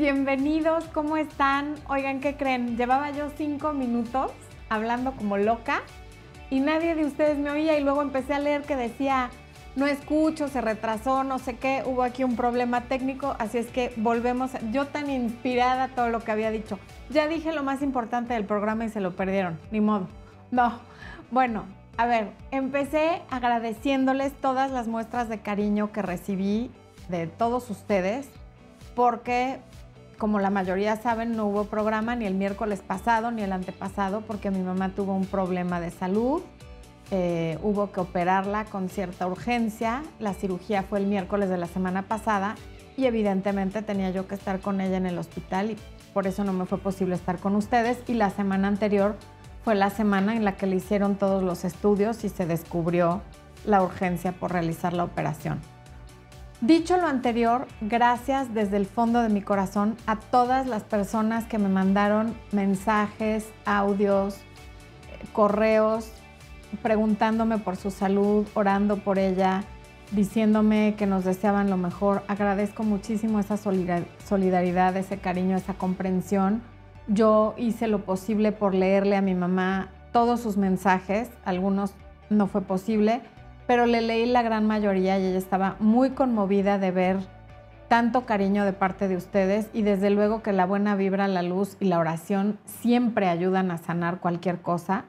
bienvenidos, ¿cómo están? Oigan, ¿qué creen? Llevaba yo cinco minutos hablando como loca y nadie de ustedes me oía y luego empecé a leer que decía, no escucho, se retrasó, no sé qué, hubo aquí un problema técnico, así es que volvemos, yo tan inspirada todo lo que había dicho. Ya dije lo más importante del programa y se lo perdieron, ni modo. No, bueno, a ver, empecé agradeciéndoles todas las muestras de cariño que recibí de todos ustedes, porque como la mayoría saben, no hubo programa ni el miércoles pasado ni el antepasado, porque mi mamá tuvo un problema de salud eh, hubo que operarla con cierta urgencia. La cirugía fue el miércoles de la semana pasada y evidentemente tenía yo que estar con ella en el hospital y por eso no me fue posible estar con ustedes. Y la semana anterior fue la semana en la que le hicieron todos los estudios y se descubrió la urgencia por realizar la operación. Dicho lo anterior, gracias desde el fondo de mi corazón a todas las personas que me mandaron mensajes, audios, correos preguntándome por su salud, orando por ella, diciéndome que nos deseaban lo mejor. Agradezco muchísimo esa solidaridad, ese cariño, esa comprensión. Yo hice lo posible por leerle a mi mamá todos sus mensajes, algunos no fue posible, pero le leí la gran mayoría y ella estaba muy conmovida de ver tanto cariño de parte de ustedes y desde luego que la buena vibra, la luz y la oración siempre ayudan a sanar cualquier cosa.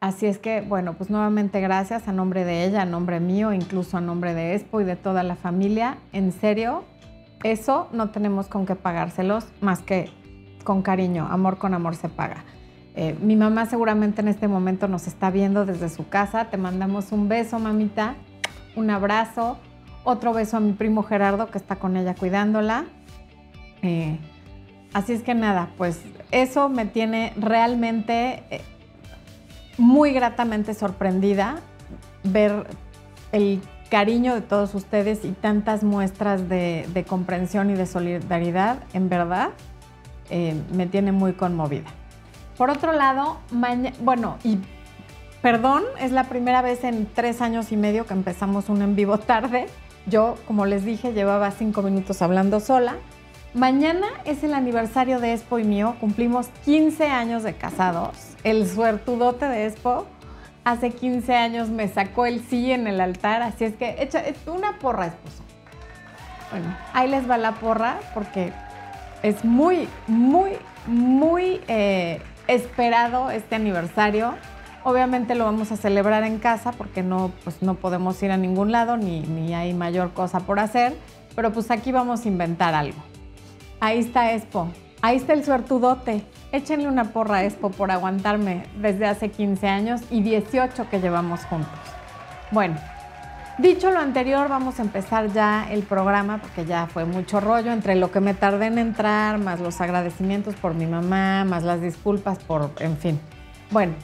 Así es que, bueno, pues nuevamente gracias a nombre de ella, a nombre mío, incluso a nombre de Expo y de toda la familia. En serio, eso no tenemos con qué pagárselos más que con cariño. Amor con amor se paga. Eh, mi mamá seguramente en este momento nos está viendo desde su casa. Te mandamos un beso, mamita, un abrazo, otro beso a mi primo Gerardo que está con ella cuidándola. Eh, así es que nada, pues eso me tiene realmente... Eh, muy gratamente sorprendida ver el cariño de todos ustedes y tantas muestras de, comprensión y de solidaridad, en verdad, me tiene muy conmovida. Por otro lado, bueno, y perdón, es la primera vez en tres años y medio que empezamos un en vivo tarde. Yo, como les dije, llevaba cinco minutos hablando sola. Mañana es el aniversario de Expo y mío, cumplimos 15 años de casados el suertudote de Expo hace 15 años me sacó el sí en el altar, así es que echa una porra, esposo. Bueno, ahí les va la porra porque es muy, muy, muy eh, esperado este aniversario. Obviamente lo vamos a celebrar en casa porque no, pues no podemos ir a ningún lado ni, ni hay mayor cosa por hacer, pero pues aquí vamos a inventar algo. Ahí está Expo, ahí está el suertudote. Échenle una porra a Expo por aguantarme desde hace 15 años y 18 que llevamos juntos. Bueno, dicho lo anterior, vamos a empezar ya el programa porque ya fue mucho rollo entre lo que me tardé en entrar, más los agradecimientos por mi mamá, más las disculpas por, en fin. Bueno,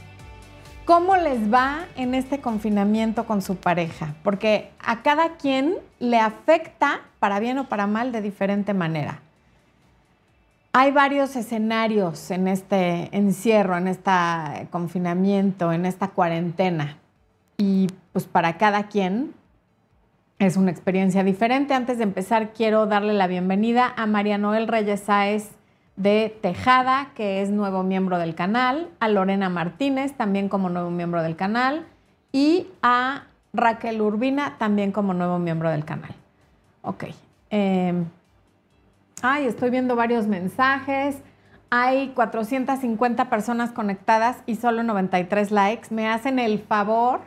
¿cómo les va en este confinamiento con su pareja? Porque a cada quien le afecta, para bien o para mal, de diferente manera. Hay varios escenarios en este encierro, en este confinamiento, en esta cuarentena. Y pues para cada quien es una experiencia diferente. Antes de empezar, quiero darle la bienvenida a María Noel Reyes Sáez de Tejada, que es nuevo miembro del canal, a Lorena Martínez, también como nuevo miembro del canal, y a Raquel Urbina, también como nuevo miembro del canal. Ok. Em, Ay, estoy viendo varios mensajes. Hay 450 personas conectadas y solo 93 likes. Me hacen el favor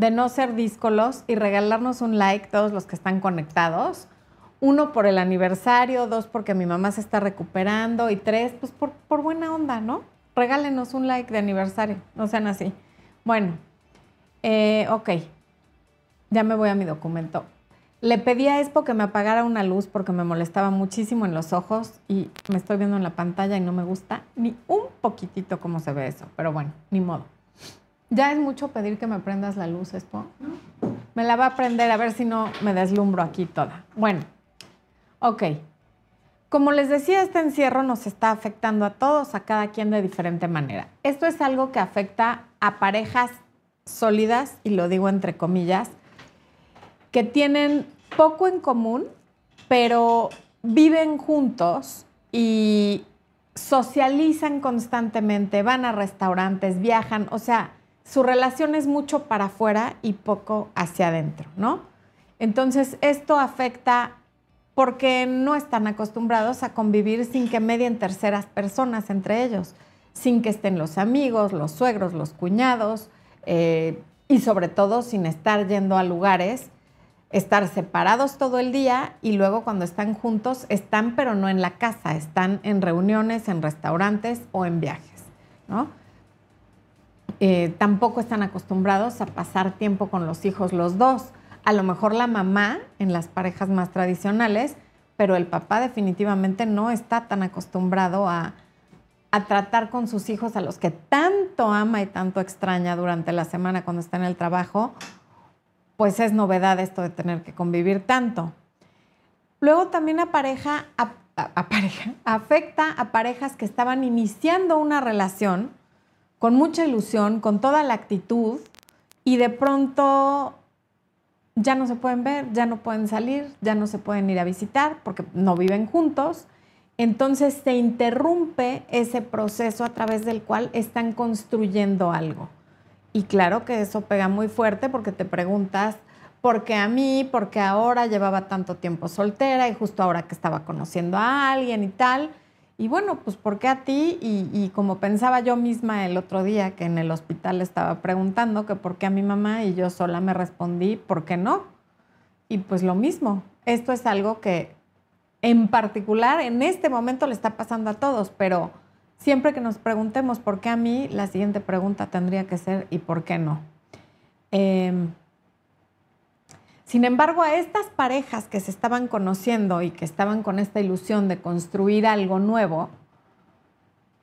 de no ser díscolos y regalarnos un like todos los que están conectados. Uno por el aniversario, dos porque mi mamá se está recuperando y tres, pues por, por buena onda, ¿no? Regálenos un like de aniversario, no sean así. Bueno, eh, ok, ya me voy a mi documento. Le pedí a Expo que me apagara una luz porque me molestaba muchísimo en los ojos y me estoy viendo en la pantalla y no me gusta ni un poquitito cómo se ve eso, pero bueno, ni modo. Ya es mucho pedir que me prendas la luz, Expo. Me la va a prender a ver si no me deslumbro aquí toda. Bueno, ok. Como les decía, este encierro nos está afectando a todos, a cada quien de diferente manera. Esto es algo que afecta a parejas sólidas, y lo digo entre comillas, que tienen poco en común, pero viven juntos y socializan constantemente, van a restaurantes, viajan, o sea, su relación es mucho para afuera y poco hacia adentro, ¿no? Entonces, esto afecta porque no están acostumbrados a convivir sin que medien terceras personas entre ellos, sin que estén los amigos, los suegros, los cuñados, eh, y sobre todo sin estar yendo a lugares, estar separados todo el día y luego cuando están juntos están pero no en la casa, están en reuniones, en restaurantes o en viajes, ¿no? Eh, tampoco están acostumbrados a pasar tiempo con los hijos los dos. A lo mejor la mamá en las parejas más tradicionales, pero el papá definitivamente no está tan acostumbrado a, a tratar con sus hijos a los que tanto ama y tanto extraña durante la semana cuando está en el trabajo, pues es novedad esto de tener que convivir tanto. Luego también a pareja, a, pareja, afecta a parejas que estaban iniciando una relación con mucha ilusión, con toda la actitud, y de pronto ya no se pueden ver, ya no pueden salir, ya no se pueden ir a visitar porque no viven juntos entonces se interrumpe ese proceso a través del cual están construyendo algo. Y claro que eso pega muy fuerte porque te preguntas, ¿por qué a mí? ¿Por qué ahora llevaba tanto tiempo soltera y justo ahora que estaba conociendo a alguien y tal? Y bueno, pues ¿por qué a ti? Y, como pensaba yo misma el otro día que en el hospital estaba preguntando que por qué a mi mamá y yo sola me respondí, ¿por qué no? Y pues lo mismo, esto es algo que en particular en este momento le está pasando a todos, pero siempre que nos preguntemos por qué a mí, la siguiente pregunta tendría que ser ¿y por qué no? Em, sin embargo, a estas parejas que se estaban conociendo y que estaban con esta ilusión de construir algo nuevo,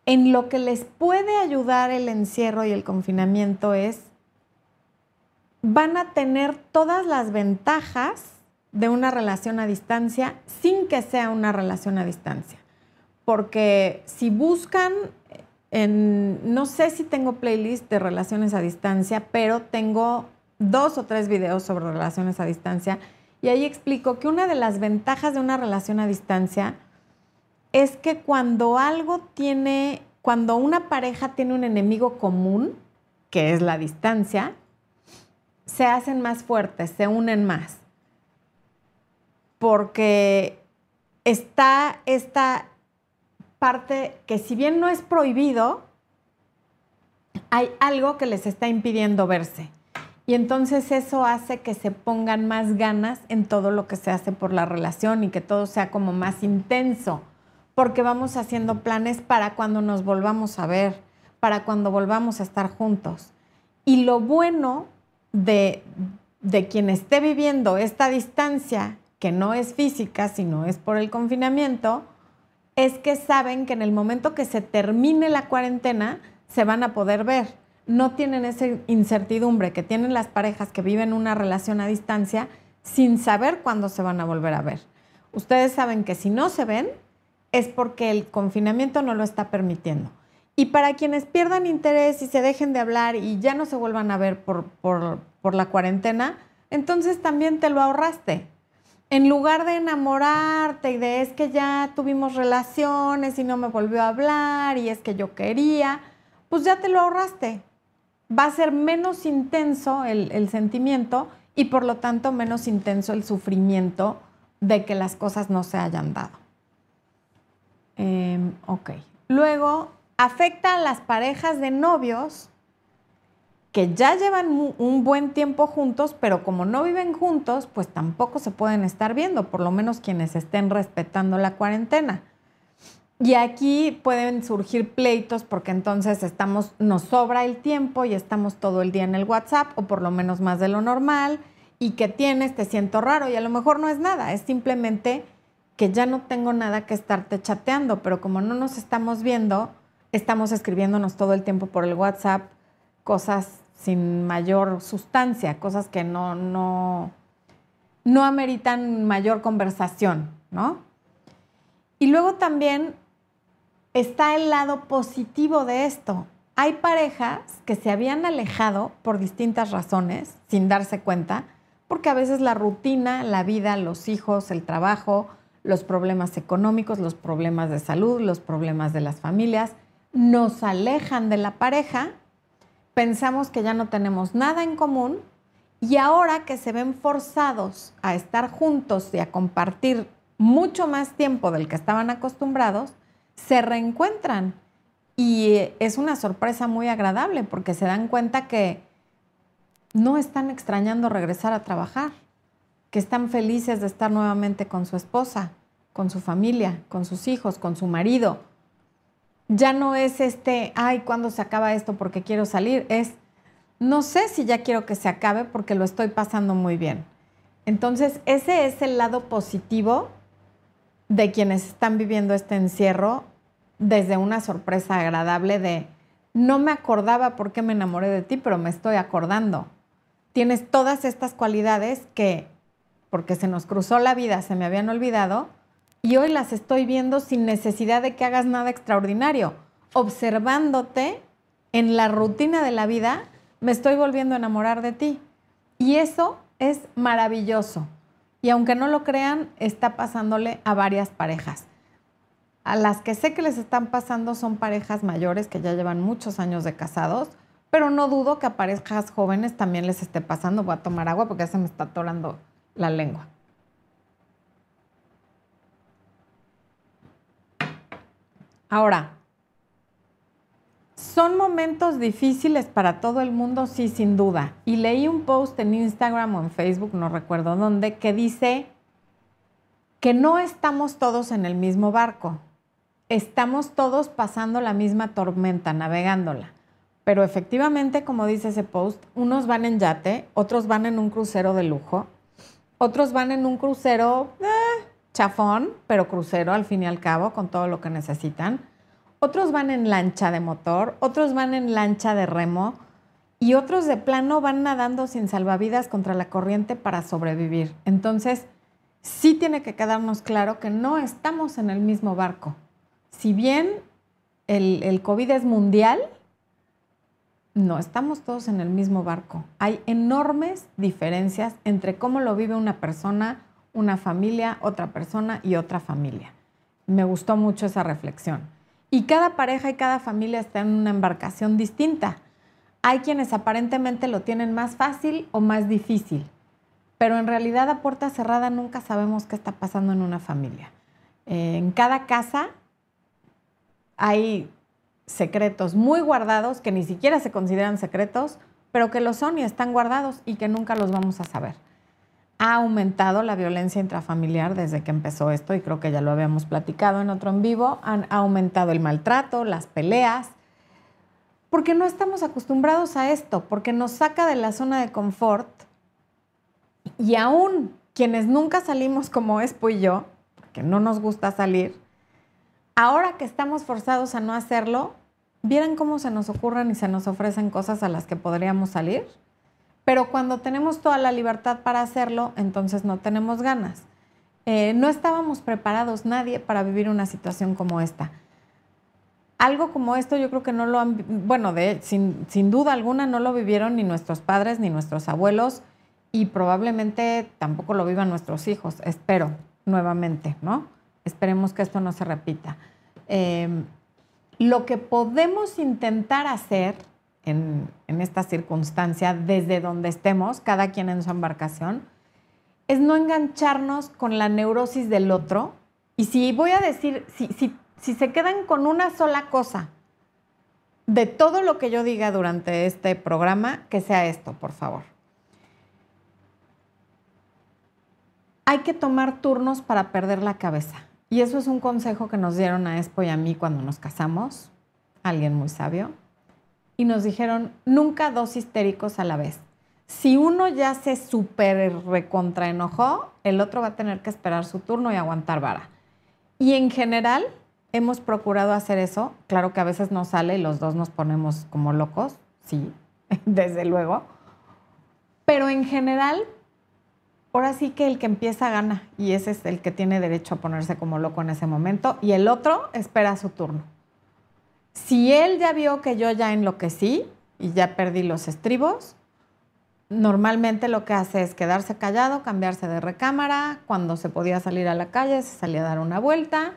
en lo que les puede ayudar el encierro y el confinamiento es, van a tener todas las ventajas de una relación a distancia sin que sea una relación a distancia. Porque si buscan, en, no sé si tengo playlist de relaciones a distancia, pero tengo dos o tres videos sobre relaciones a distancia y ahí explico que una de las ventajas de una relación a distancia es que cuando algo tiene, cuando una pareja tiene un enemigo común, que es la distancia, se hacen más fuertes, se unen más porque está esta parte que si bien no es prohibido, hay algo que les está impidiendo verse. Y entonces eso hace que se pongan más ganas en todo lo que se hace por la relación y que todo sea como más intenso, porque vamos haciendo planes para cuando nos volvamos a ver, para cuando volvamos a estar juntos. Y lo bueno de, de quien esté viviendo esta distancia que no es física, sino es por el confinamiento, es que saben que en el momento que se termine la cuarentena se van a poder ver. No tienen esa incertidumbre que tienen las parejas que viven una relación a distancia sin saber cuándo se van a volver a ver. Ustedes saben que si no se ven es porque el confinamiento no lo está permitiendo. Y para quienes pierdan interés y se dejen de hablar y ya no se vuelvan a ver por, por, por la cuarentena, entonces también te lo ahorraste en lugar de enamorarte y de es que ya tuvimos relaciones y no me volvió a hablar y es que yo quería, pues ya te lo ahorraste. Va a ser menos intenso el, sentimiento y por lo tanto menos intenso el sufrimiento de que las cosas no se hayan dado. Em, ok. Luego, afecta a las parejas de novios que ya llevan un buen tiempo juntos, pero como no viven juntos, pues tampoco se pueden estar viendo, por lo menos quienes estén respetando la cuarentena. Y aquí pueden surgir pleitos porque entonces estamos, nos sobra el tiempo y estamos todo el día en el WhatsApp, o por lo menos más de lo normal, y que tienes, te siento raro, y a lo mejor no es nada, es simplemente que ya no tengo nada que estarte chateando, pero como no nos estamos viendo, estamos escribiéndonos todo el tiempo por el WhatsApp cosas sin mayor sustancia, cosas que no, no, no ameritan mayor conversación, ¿no? Y luego también está el lado positivo de esto. Hay parejas que se habían alejado por distintas razones, sin darse cuenta, porque a veces la rutina, la vida, los hijos, el trabajo, los problemas económicos, los problemas de salud, los problemas de las familias, nos alejan de la pareja, pensamos que ya no tenemos nada en común y ahora que se ven forzados a estar juntos y a compartir mucho más tiempo del que estaban acostumbrados, se reencuentran. Y es una sorpresa muy agradable porque se dan cuenta que no están extrañando regresar a trabajar, que están felices de estar nuevamente con su esposa, con su familia, con sus hijos, con su marido. Ya no es este, ay, ¿cuándo se acaba esto porque quiero salir? Es, no sé si ya quiero que se acabe porque lo estoy pasando muy bien. Entonces, ese es el lado positivo de quienes están viviendo este encierro desde una sorpresa agradable de, no me acordaba por qué me enamoré de ti, pero me estoy acordando. Tienes todas estas cualidades que, porque se nos cruzó la vida, se me habían olvidado, y hoy las estoy viendo sin necesidad de que hagas nada extraordinario. Observándote en la rutina de la vida, me estoy volviendo a enamorar de ti. Y eso es maravilloso. Y aunque no lo crean, está pasándole a varias parejas. A las que sé que les están pasando son parejas mayores que ya llevan muchos años de casados, pero no dudo que a parejas jóvenes también les esté pasando. Voy a tomar agua porque ya se me está atorando la lengua. Ahora, son momentos difíciles para todo el mundo, sí, sin duda. Y leí un post en Instagram o en Facebook, no recuerdo dónde, que dice que no estamos todos en el mismo barco. Estamos todos pasando la misma tormenta, navegándola. Pero efectivamente, como dice ese post, unos van en yate, otros van en un crucero de lujo, otros van en un crucero eh, chafón, pero crucero al fin y al cabo, con todo lo que necesitan otros van en lancha de motor, otros van en lancha de remo y otros de plano van nadando sin salvavidas contra la corriente para sobrevivir. Entonces, sí tiene que quedarnos claro que no estamos en el mismo barco. Si bien el, el COVID es mundial, no estamos todos en el mismo barco. Hay enormes diferencias entre cómo lo vive una persona, una familia, otra persona y otra familia. Me gustó mucho esa reflexión. Y cada pareja y cada familia está en una embarcación distinta. Hay quienes aparentemente lo tienen más fácil o más difícil, pero en realidad a puerta cerrada nunca sabemos qué está pasando en una familia. Eh, en cada casa hay secretos muy guardados que ni siquiera se consideran secretos, pero que lo son y están guardados y que nunca los vamos a saber ha aumentado la violencia intrafamiliar desde que empezó esto y creo que ya lo habíamos platicado en otro en vivo, han aumentado el maltrato, las peleas, porque no estamos acostumbrados a esto, porque nos saca de la zona de confort y aún quienes nunca salimos como Espo y yo, porque no nos gusta salir, ahora que estamos forzados a no hacerlo, ¿vieran cómo se nos ocurren y se nos ofrecen cosas a las que podríamos salir? Pero cuando tenemos toda la libertad para hacerlo, entonces no tenemos ganas. Eh, no estábamos preparados nadie para vivir una situación como esta. Algo como esto yo creo que no lo han, bueno, de, sin, sin duda alguna no lo vivieron ni nuestros padres ni nuestros abuelos y probablemente tampoco lo vivan nuestros hijos, espero, nuevamente, ¿no? Esperemos que esto no se repita. Em, lo que podemos intentar hacer en, esta circunstancia, desde donde estemos, cada quien en su embarcación, es no engancharnos con la neurosis del otro. Y si voy a decir, si, si se quedan con una sola cosa de todo lo que yo diga durante este programa, que sea esto, por favor. Hay que tomar turnos para perder la cabeza. Y eso es un consejo que nos dieron a Expo y a mí cuando nos casamos, alguien muy sabio y nos dijeron nunca dos histéricos a la vez. Si uno ya se súper recontraenojó, el otro va a tener que esperar su turno y aguantar vara. Y en general hemos procurado hacer eso. Claro que a veces no sale y los dos nos ponemos como locos, sí, desde luego. Pero en general, ahora sí que el que empieza gana y ese es el que tiene derecho a ponerse como loco en ese momento y el otro espera su turno. Si él ya vio que yo ya enloquecí y ya perdí los estribos, normalmente lo que hace es quedarse callado, cambiarse de recámara, cuando se podía salir a la calle se salía a dar una vuelta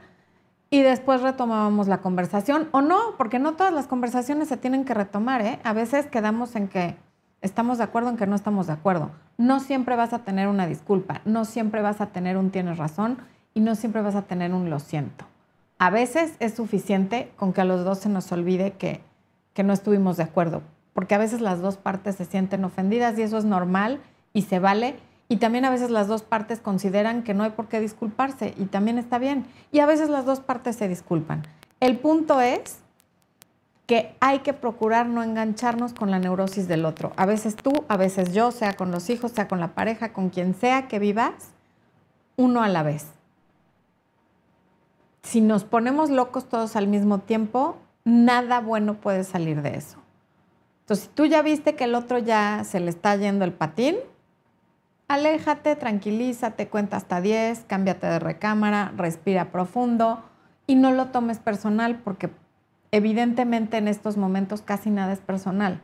y después retomábamos la conversación o no, porque no todas las conversaciones se tienen que retomar, ¿eh? A veces quedamos en que estamos de acuerdo en que no estamos de acuerdo. No siempre vas a tener una disculpa, no siempre vas a tener un tienes razón y no siempre vas a tener un lo siento. A veces es suficiente con que a los dos se nos olvide que, que no estuvimos de acuerdo, porque a veces las dos partes se sienten ofendidas y eso es normal y se vale. Y también a veces las dos partes consideran que no hay por qué disculparse y también está bien. Y a veces las dos partes se disculpan. El punto es que hay que procurar no engancharnos con la neurosis del otro. A veces tú, a veces yo, sea con los hijos, sea con la pareja, con quien sea que vivas, uno a la vez. Si nos ponemos locos todos al mismo tiempo, nada bueno puede salir de eso. Entonces, si tú ya viste que el otro ya se le está yendo el patín, aléjate, tranquilízate, cuenta hasta 10, cámbiate de recámara, respira profundo y no lo tomes personal porque evidentemente en estos momentos casi nada es personal.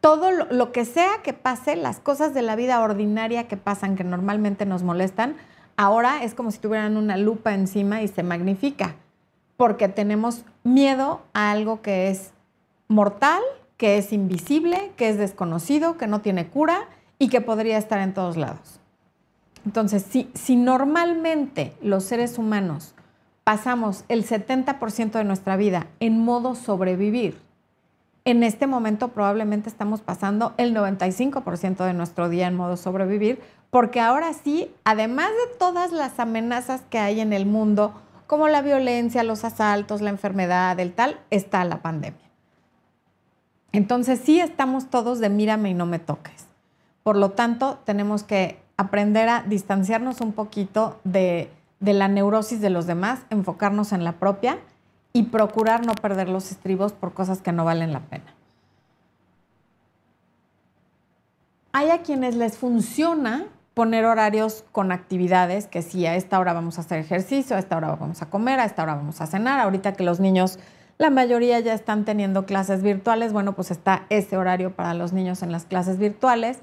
Todo lo, lo, que sea que pase, las cosas de la vida ordinaria que pasan, que normalmente nos molestan, ahora es como si tuvieran una lupa encima y se magnifica, porque tenemos miedo a algo que es mortal, que es invisible, que es desconocido, que no tiene cura y que podría estar en todos lados. Entonces, si, normalmente los seres humanos pasamos el 70% de nuestra vida en modo sobrevivir, en este momento probablemente estamos pasando el 95% de nuestro día en modo sobrevivir, porque ahora sí, además de todas las amenazas que hay en el mundo, como la violencia, los asaltos, la enfermedad, el tal, está la pandemia. Entonces sí estamos todos de mírame y no me toques. Por lo tanto, tenemos que aprender a distanciarnos un poquito de, la neurosis de los demás, enfocarnos en la propia y procurar no perder los estribos por cosas que no valen la pena. Hay a quienes les funciona poner horarios con actividades que sí, a esta hora vamos a hacer ejercicio, a esta hora vamos a comer, a esta hora vamos a cenar. Ahorita que los niños la mayoría ya están teniendo clases virtuales. Bueno, pues está ese horario para los niños en las clases virtuales.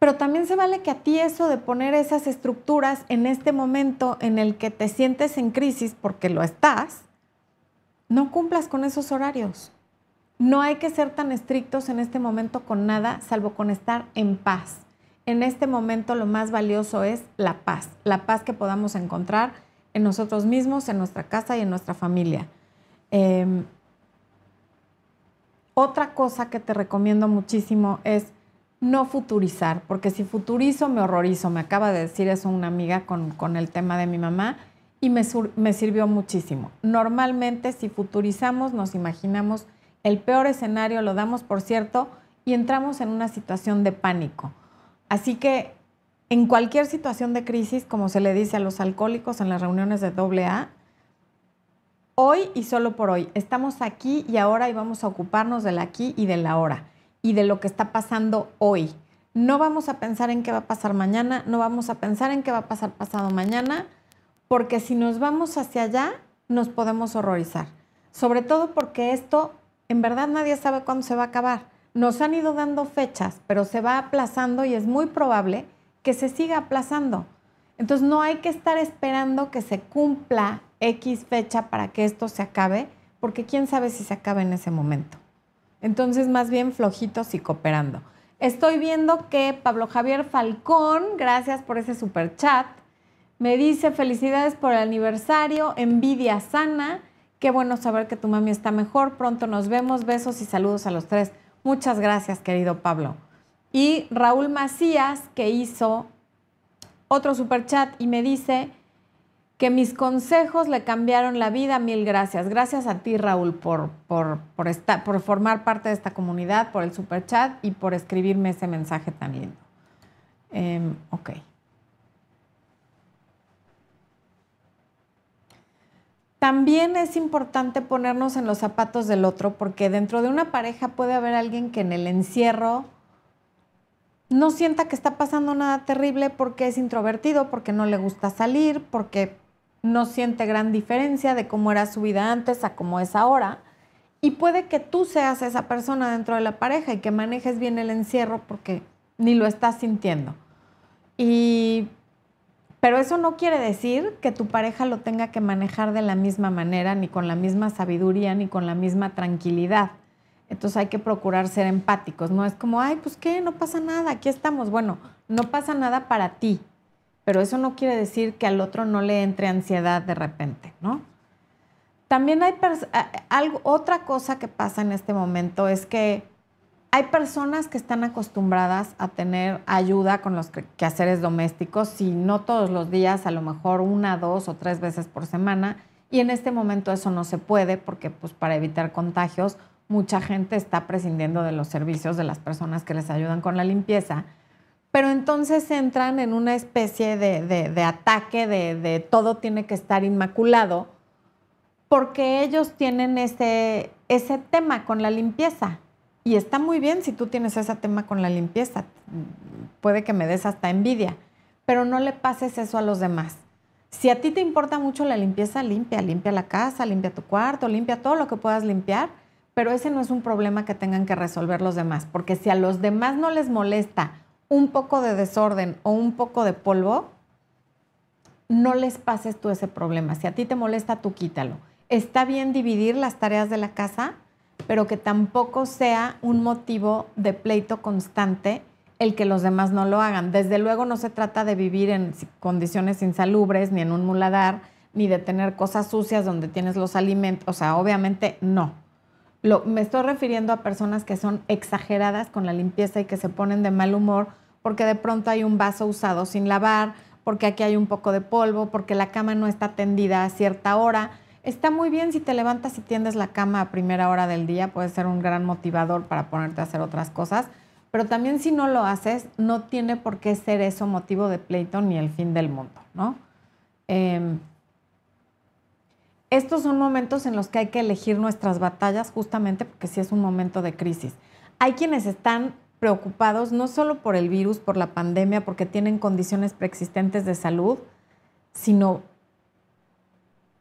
Pero también se vale que a ti eso de poner esas estructuras en este momento en el que te sientes en crisis, porque lo estás, no cumplas con esos horarios. No hay que ser tan estrictos en este momento con nada, salvo con estar en paz. En este momento lo más valioso es la paz, la paz que podamos encontrar en nosotros mismos, en nuestra casa y en nuestra familia. Em, otra cosa que te recomiendo muchísimo es no futurizar, porque si futurizo me horrorizo. Me acaba de decir eso una amiga con, el tema de mi mamá y me, me sirvió muchísimo. Normalmente si futurizamos nos imaginamos el peor escenario, lo damos por cierto y entramos en una situación de pánico. Así que en cualquier situación de crisis, como se le dice a los alcohólicos en las reuniones de AA, hoy y solo por hoy. Estamos aquí y ahora y vamos a ocuparnos del aquí y del ahora y de lo que está pasando hoy. No vamos a pensar en qué va a pasar mañana, no vamos a pensar en qué va a pasar pasado mañana, porque si nos vamos hacia allá, nos podemos horrorizar. Sobre todo porque esto, en verdad nadie sabe cuándo se va a acabar. Nos han ido dando fechas, pero se va aplazando y es muy probable que se siga aplazando. Entonces no hay que estar esperando que se cumpla X fecha para que esto se acabe, porque quién sabe si se acaba en ese momento. Entonces, más bien flojitos y cooperando. Estoy viendo que Pablo Javier Falcón, gracias por ese super chat, me dice felicidades por el aniversario, envidia sana, qué bueno saber que tu mami está mejor, pronto nos vemos, besos y saludos a los tres. Muchas gracias, querido Pablo. Y Raúl Macías, que hizo otro super chat y me dice, que mis consejos le cambiaron la vida. Mil gracias. Gracias a ti, Raúl, por, por, por formar parte de esta comunidad, por el super chat y por escribirme ese mensaje tan lindo. Em, ok. También es importante ponernos en los zapatos del otro porque dentro de una pareja puede haber alguien que en el encierro no sienta que está pasando nada terrible porque es introvertido, porque no le gusta salir, porque no siente gran diferencia de cómo era su vida antes a cómo es ahora. Y puede que tú seas esa persona dentro de la pareja y que manejes bien el encierro porque ni lo estás sintiendo. Y, pero eso no quiere decir que tu pareja lo tenga que manejar de la misma manera, ni con la misma sabiduría, ni con la misma tranquilidad. Entonces hay que procurar ser empáticos. No es como, ay, pues qué, no pasa nada, aquí estamos. Bueno, no pasa nada para ti, pero eso no quiere decir que al otro no le entre ansiedad de repente, ¿no? También hay algo, otra cosa que pasa en este momento es que hay personas que están acostumbradas a tener ayuda con los quehaceres domésticos, si no todos los días, a lo mejor una, dos o tres veces por semana, y en este momento eso no se puede porque pues para evitar contagios mucha gente está prescindiendo de los servicios de las personas que les ayudan con la limpieza. Pero entonces entran en una especie de, ataque de, todo tiene que estar inmaculado, porque ellos tienen ese, ese tema con la limpieza. Y está muy bien si tú tienes ese tema con la limpieza. Puede que me des hasta envidia, pero no le pases eso a los demás. Si a ti te importa mucho la limpieza, limpia, limpia la casa, limpia tu cuarto, limpia todo lo que puedas limpiar, pero ese no es un problema que tengan que resolver los demás, porque si a los demás no les molesta un poco de desorden o un poco de polvo, no les pases tú ese problema. Si a ti te molesta, tú quítalo. Está bien dividir las tareas de la casa, pero que tampoco sea un motivo de pleito constante el que los demás no lo hagan. Desde luego no se trata de vivir en condiciones insalubres, ni en un muladar, ni de tener cosas sucias donde tienes los alimentos. O sea, obviamente no me estoy refiriendo a personas que son exageradas con la limpieza y que se ponen de mal humor porque de pronto hay un vaso usado sin lavar, porque aquí hay un poco de polvo, porque la cama no está tendida a cierta hora. Está muy bien si te levantas y tiendes la cama a primera hora del día, puede ser un gran motivador para ponerte a hacer otras cosas, pero también si no lo haces, no tiene por qué ser eso motivo de pleito ni el fin del mundo, ¿no? Em, estos son momentos en los que hay que elegir nuestras batallas justamente porque sí es un momento de crisis. Hay quienes están preocupados no solo por el virus, por la pandemia, porque tienen condiciones preexistentes de salud, sino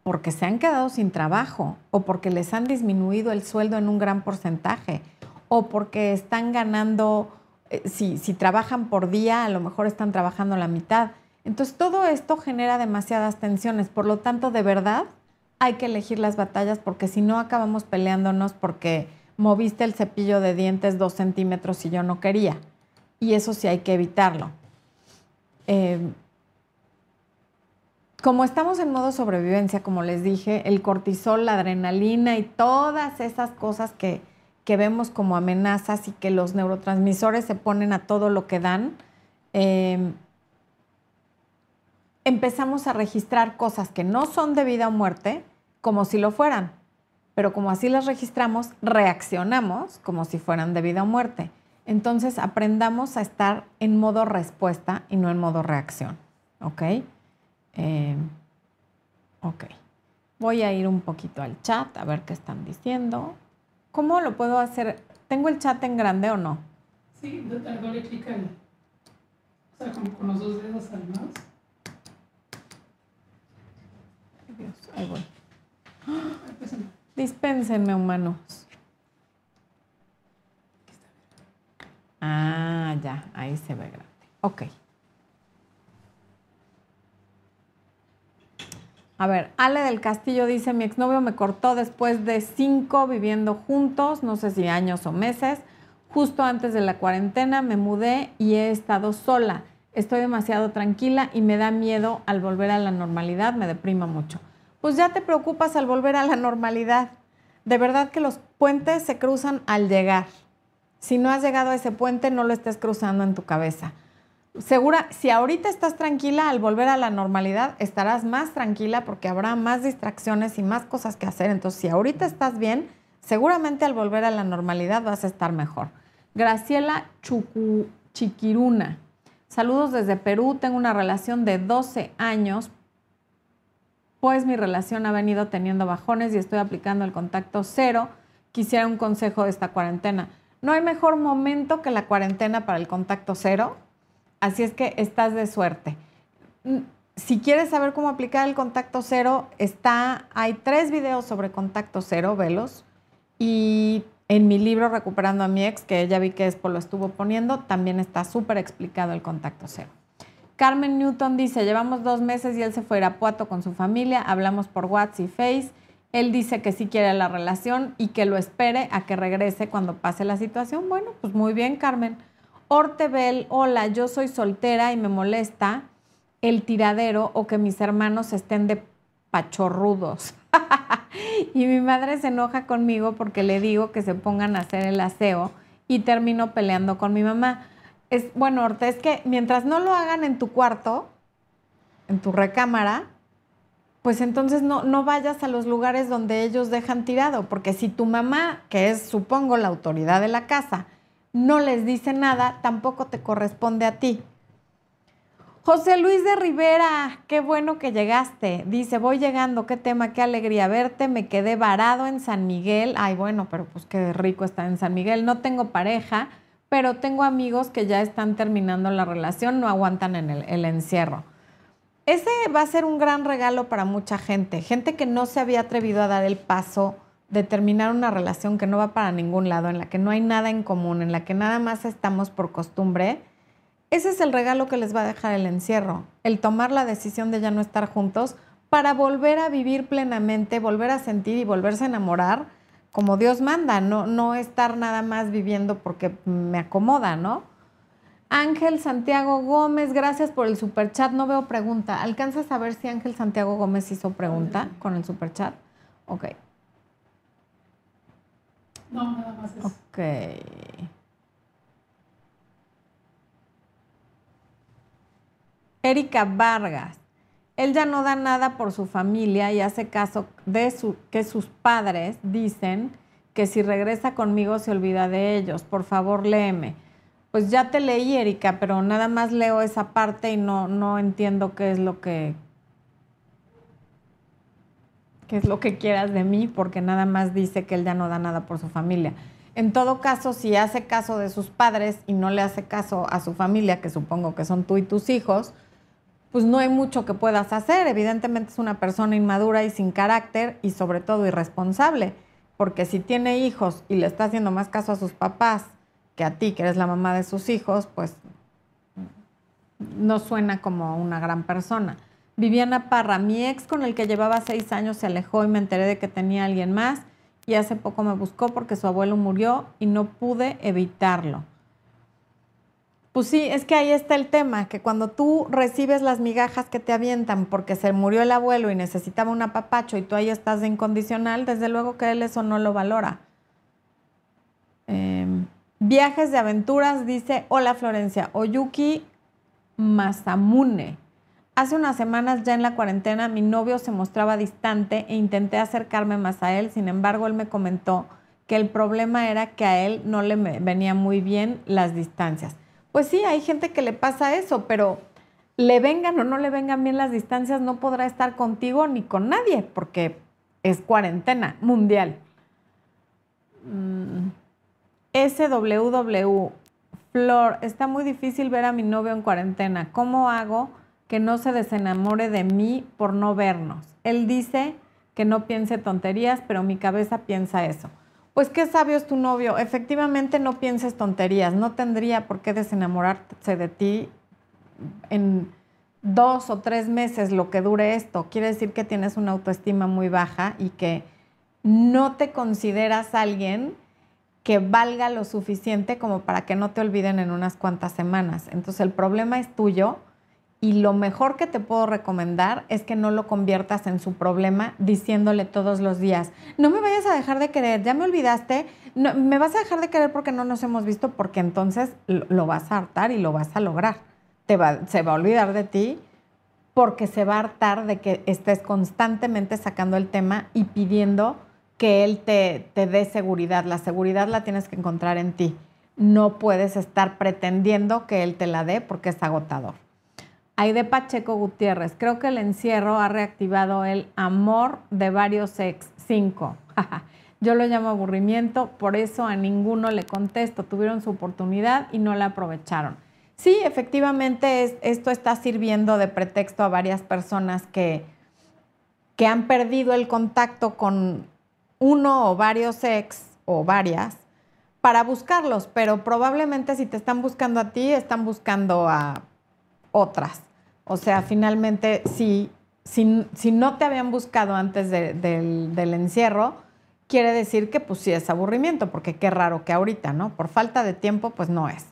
porque se han quedado sin trabajo o porque les han disminuido el sueldo en un gran porcentaje o porque están ganando, eh, si, si trabajan por día, a lo mejor están trabajando la mitad. Entonces todo esto genera demasiadas tensiones. Por lo tanto, de verdad, hay que elegir las batallas porque si no acabamos peleándonos porque moviste el cepillo de dientes dos centímetros y yo no quería. Y eso sí hay que evitarlo. Em, como estamos en modo sobrevivencia, como les dije, el cortisol, la adrenalina y todas esas cosas que, vemos como amenazas y que los neurotransmisores se ponen a todo lo que dan, em, empezamos a registrar cosas que no son de vida o muerte como si lo fueran. Pero como así las registramos, reaccionamos como si fueran de vida o muerte. Entonces aprendamos a estar en modo respuesta y no en modo reacción. ¿Ok? Eh, ok. Voy a ir un poquito al chat a ver qué están diciendo. ¿Cómo lo puedo hacer? ¿Tengo el chat en grande o no? Sí, dale clic ahí. O sea, como con los dos dedos al mouse. Dios, ahí voy. Dispénsenme, humanos. Ah, ya, ahí se ve grande. Ok. A ver, Ale del Castillo dice, mi exnovio me cortó después de cinco viviendo juntos, no sé si años o meses. Justo antes de la cuarentena me mudé y he estado sola. Estoy demasiado tranquila y me da miedo al volver a la normalidad, me deprima mucho pues ya te preocupas al volver a la normalidad. De verdad que los puentes se cruzan al llegar. Si no has llegado a ese puente, no lo estés cruzando en tu cabeza. Segura, si ahorita estás tranquila, al volver a la normalidad estarás más tranquila porque habrá más distracciones y más cosas que hacer. Entonces, si ahorita estás bien, seguramente al volver a la normalidad vas a estar mejor. Graciela Chiquiruna. Saludos desde Perú. Tengo una relación de 12 años, pues mi relación ha venido teniendo bajones y estoy aplicando el contacto cero. Quisiera un consejo de esta cuarentena. No hay mejor momento que la cuarentena para el contacto cero, así es que estás de suerte. Mm, si quieres saber cómo aplicar el contacto cero, está, hay tres videos sobre contacto cero, velos. Y en mi libro Recuperando a mi ex, que ya vi que Expo lo estuvo poniendo, también está súper explicado el contacto cero. Carmen Newton dice, llevamos dos meses y él se fue a Irapuato con su familia, hablamos por WhatsApp y Face. Él dice que sí quiere la relación y que lo espere a que regrese cuando pase la situación. Bueno, pues muy bien, Carmen. Ortebel, hola, yo soy soltera y me molesta el tiradero o que mis hermanos estén de pachorrudos. y mi madre se enoja conmigo porque le digo que se pongan a hacer el aseo y termino peleando con mi mamá. Es, bueno, Orte, es que mientras no lo hagan en tu cuarto, en tu recámara, pues entonces no, no vayas a los lugares donde ellos dejan tirado, porque si tu mamá, que es supongo la autoridad de la casa, no les dice nada, tampoco te corresponde a ti. José Luis de Rivera, qué bueno que llegaste. Dice, voy llegando, qué tema, qué alegría verte. Me quedé varado en San Miguel. Ay, bueno, pero pues qué rico está en San Miguel. No tengo pareja, pero tengo amigos que ya están terminando la relación, no aguantan en el, el encierro. Ese va a ser un gran regalo para mucha gente. Gente que no se había atrevido a dar el paso de terminar una relación que no va para ningún lado, en la que no hay nada en común, en la que nada más estamos por costumbre, ese es el regalo que les va a dejar el encierro, el tomar la decisión de ya no estar juntos para volver a vivir plenamente, volver a sentir y volverse a enamorar como Dios manda, no, no estar nada más viviendo porque me acomoda, ¿no? Ángel Santiago Gómez, gracias por el superchat. No veo pregunta. ¿Alcanzas a ver si Ángel Santiago Gómez hizo pregunta con el superchat? Ok. No, nada más eso. Ok. Erika Vargas. Él ya no da nada por su familia y hace caso de su, que sus padres dicen que si regresa conmigo se olvida de ellos. Por favor, léeme. Pues ya te leí, Erika, pero nada más leo esa parte y no, no entiendo qué es lo que qué es lo que quieras de mí, porque nada más dice que él ya no da nada por su familia. En todo caso, si hace caso de sus padres y no le hace caso a su familia, que supongo que son tú y tus hijos, pues no hay mucho que puedas hacer. Evidentemente es una persona inmadura y sin carácter y sobre todo irresponsable, porque si tiene hijos y le está haciendo más caso a sus papás que a ti, que eres la mamá de sus hijos, pues no suena como una gran persona. Viviana Parra, mi ex con el que llevaba seis años se alejó y me enteré de que tenía alguien más y hace poco me buscó porque su abuelo murió y no pude evitarlo. Pues sí, es que ahí está el tema, que cuando tú recibes las migajas que te avientan porque se murió el abuelo y necesitaba un apapacho y tú ahí estás de incondicional, desde luego que él eso no lo valora. Em, viajes de aventuras, dice, hola Florencia, Oyuki Masamune. Hace unas semanas ya en la cuarentena mi novio se mostraba distante e intenté acercarme más a él, sin embargo él me comentó que el problema era que a él no le venía muy bien las distancias. Pues sí, hay gente que le pasa eso, pero le vengan o no le vengan bien las distancias, no podrá estar contigo ni con nadie, porque es cuarentena mundial. Mm. SWW, Flor, está muy difícil ver a mi novio en cuarentena. ¿Cómo hago? Que no se desenamore de mí por no vernos. Él dice que no piense tonterías, pero mi cabeza piensa eso. Pues qué sabio es tu novio. Efectivamente no pienses tonterías. No tendría por qué desenamorarse de ti en dos o tres meses lo que dure esto. Quiere decir que tienes una autoestima muy baja y que no te consideras alguien que valga lo suficiente como para que no te olviden en unas cuantas semanas. Entonces el problema es tuyo y lo mejor que te puedo recomendar es que no lo conviertas en su problema diciéndole todos los días, no me vayas a dejar de querer, ya me olvidaste, no, me vas a dejar de querer porque no nos hemos visto, porque entonces lo vas a hartar y lo vas a lograr. Te va, se va a olvidar de ti porque se va a hartar de que estés constantemente sacando el tema y pidiendo que él te, te dé seguridad. La seguridad la tienes que encontrar en ti. No puedes estar pretendiendo que él te la dé porque es agotador. Aide Pacheco Gutiérrez, creo que el encierro ha reactivado el amor de varios ex. Cinco. Yo lo llamo aburrimiento, por eso a ninguno le contesto. Tuvieron su oportunidad y no la aprovecharon. Sí, efectivamente esto está sirviendo de pretexto a varias personas que, que han perdido el contacto con uno o varios ex o varias para buscarlos, pero probablemente si te están buscando a ti, están buscando a otras. O sea, finalmente, si, si, no te habían buscado antes del, encierro, quiere decir que pues sí es aburrimiento, porque qué raro que ahorita, ¿no? Por falta de tiempo, pues no es.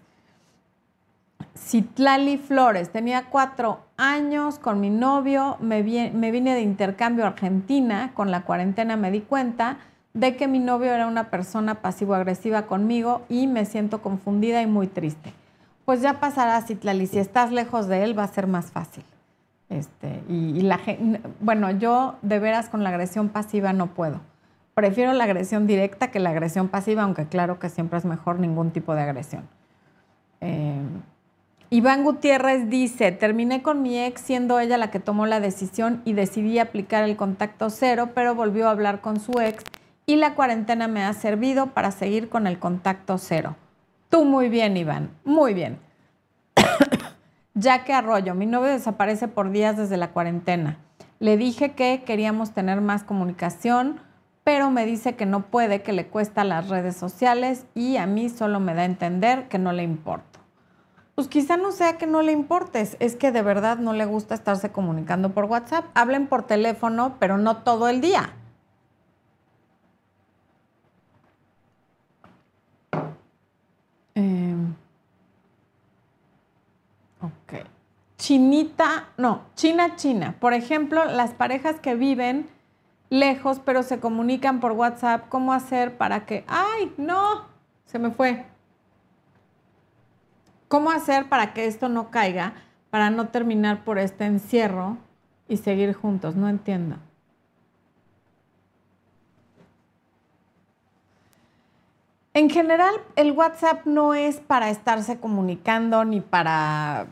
Citlali Flores, tenía cuatro años con mi novio, me, me vine de intercambio a Argentina, con la cuarentena me di cuenta de que mi novio era una persona pasivo-agresiva conmigo y me siento confundida y muy triste. Pues ya pasará, Citlali, si estás lejos de él va a ser más fácil. Este, y, la bueno, yo de veras con la agresión pasiva no puedo. Prefiero la agresión directa que la agresión pasiva, aunque claro que siempre es mejor ningún tipo de agresión. Eh, Iván Gutiérrez dice, terminé con mi ex siendo ella la que tomó la decisión y decidí aplicar el contacto cero, pero volvió a hablar con su ex y la cuarentena me ha servido para seguir con el contacto cero. Tú muy bien, Iván, muy bien. ya que Arroyo, mi novio desaparece por días desde la cuarentena. Le dije que queríamos tener más comunicación, pero me dice que no puede, que le cuesta las redes sociales y a mí solo me da a entender que no le importo. Pues quizá no sea que no le importes, es que de verdad no le gusta estarse comunicando por WhatsApp. Hablen por teléfono, pero no todo el día. Ok. Chinita, no, China, China. Por ejemplo, las parejas que viven lejos pero se comunican por WhatsApp, ¿cómo hacer para que, ay, no, se me fue? ¿Cómo hacer para que esto no caiga, para no terminar por este encierro y seguir juntos? No entiendo. En general, el WhatsApp no es para estarse comunicando ni para